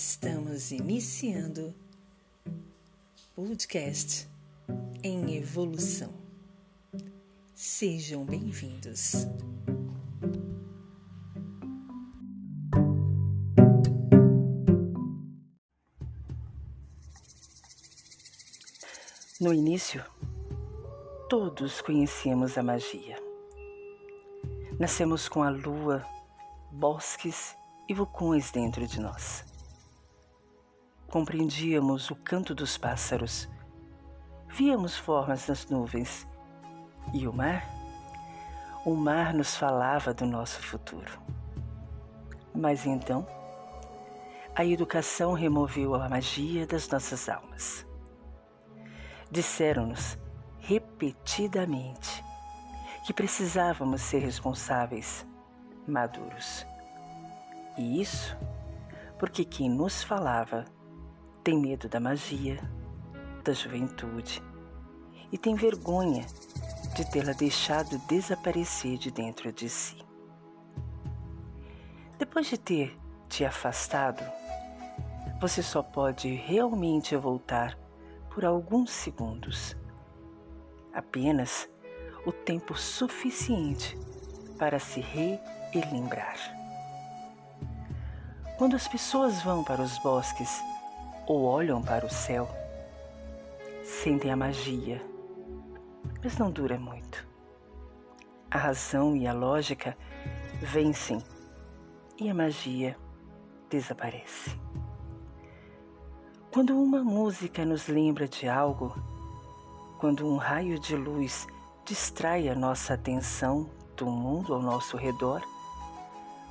Estamos iniciando podcast em evolução. Sejam bem-vindos. No início, todos conhecíamos a magia. Nascemos com a lua, bosques e vulcões dentro de nós. Compreendíamos o canto dos pássaros, víamos formas nas nuvens e o mar? O mar nos falava do nosso futuro. Mas então, a educação removeu a magia das nossas almas. Disseram-nos repetidamente que precisávamos ser responsáveis, maduros. E isso porque quem nos falava tem medo da magia, da juventude e tem vergonha de tê-la deixado desaparecer de dentro de si. Depois de ter te afastado, você só pode realmente voltar por alguns segundos. Apenas o tempo suficiente para se relembrar. Quando as pessoas vão para os bosques ou olham para o céu, sentem a magia, mas não dura muito. A razão e a lógica vencem e a magia desaparece. Quando uma música nos lembra de algo, quando um raio de luz distrai a nossa atenção do mundo ao nosso redor,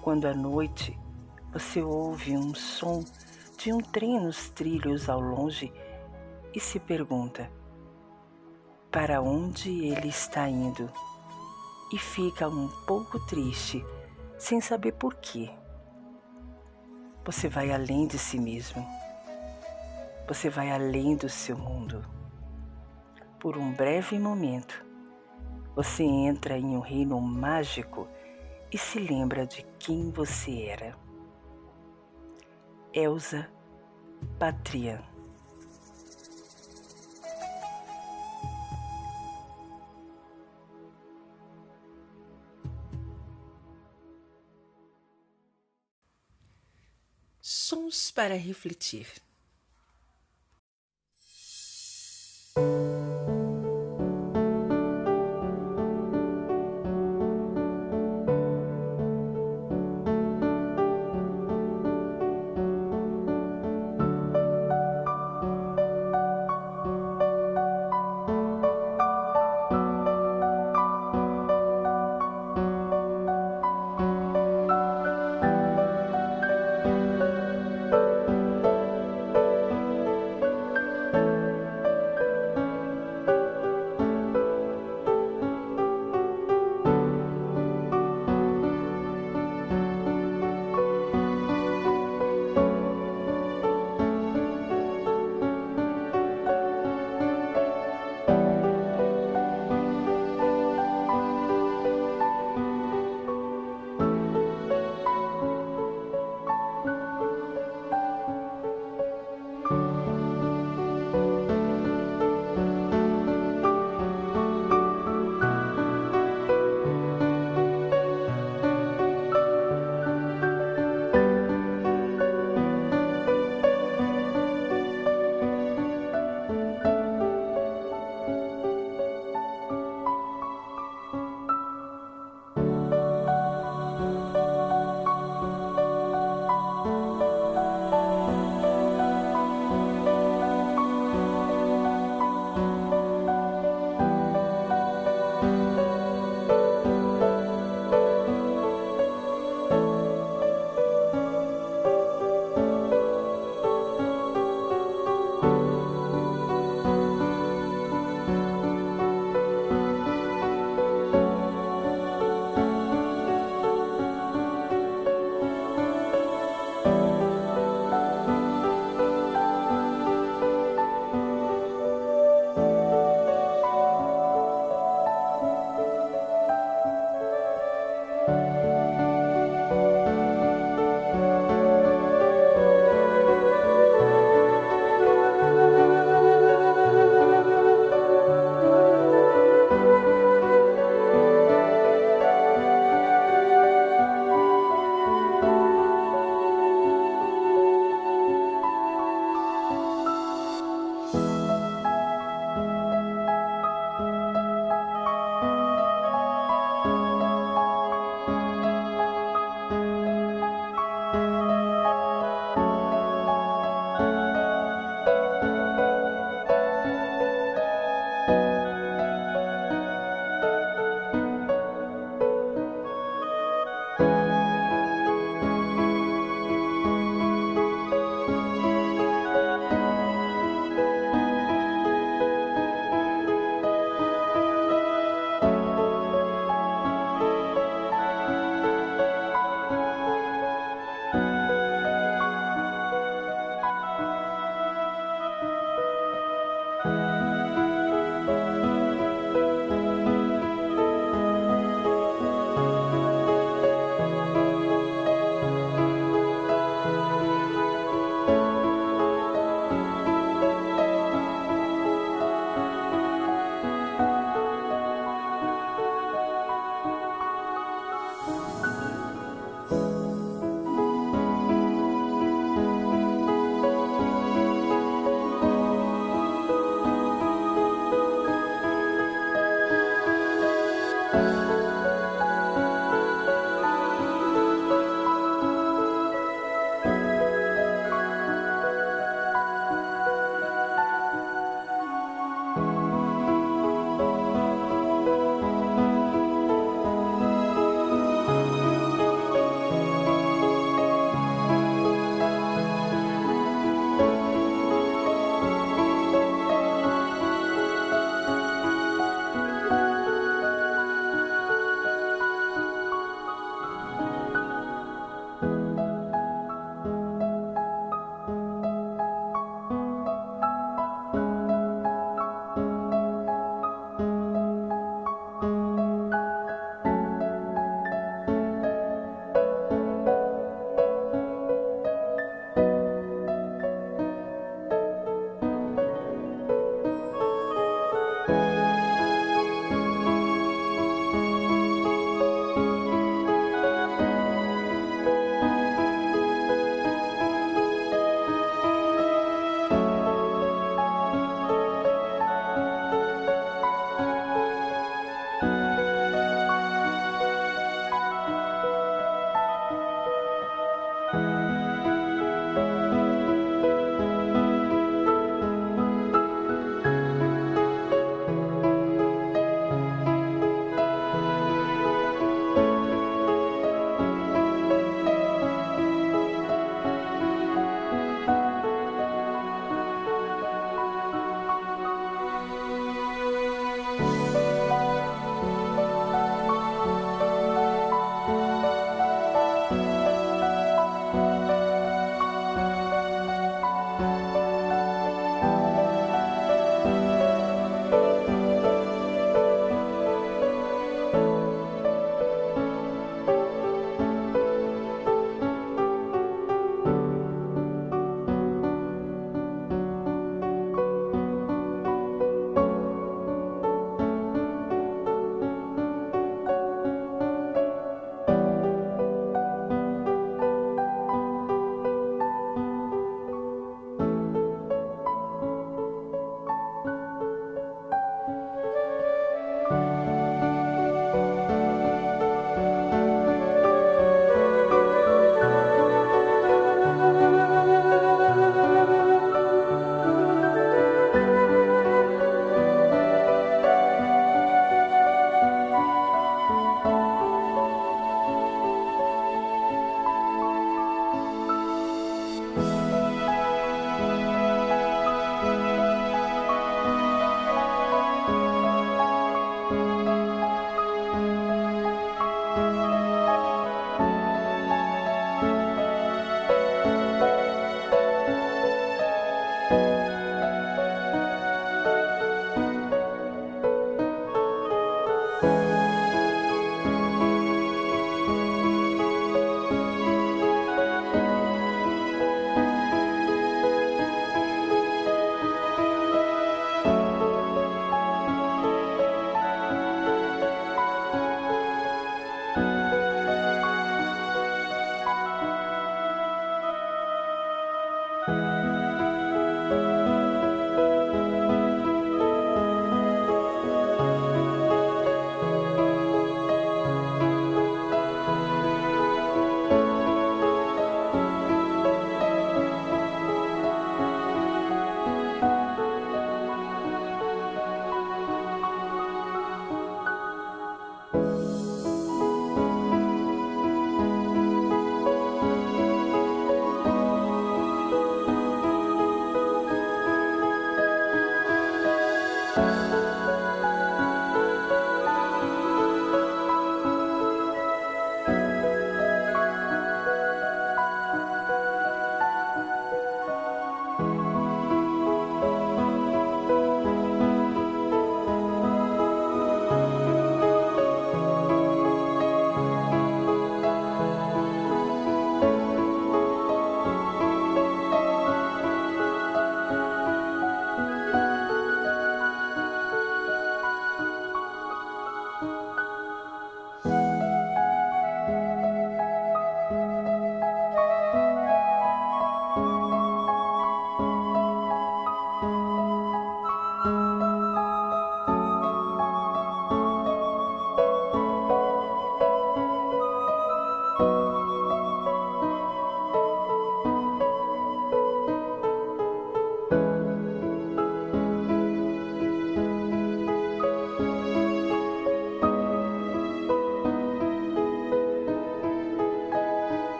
quando à noite você ouve um som de um trem nos trilhos ao longe e se pergunta para onde ele está indo e fica um pouco triste sem saber por quê. Você vai além de si mesmo. Você vai além do seu mundo. Por um breve momento, você entra em um reino mágico e se lembra de quem você era. Elsa Patria. Sons para refletir.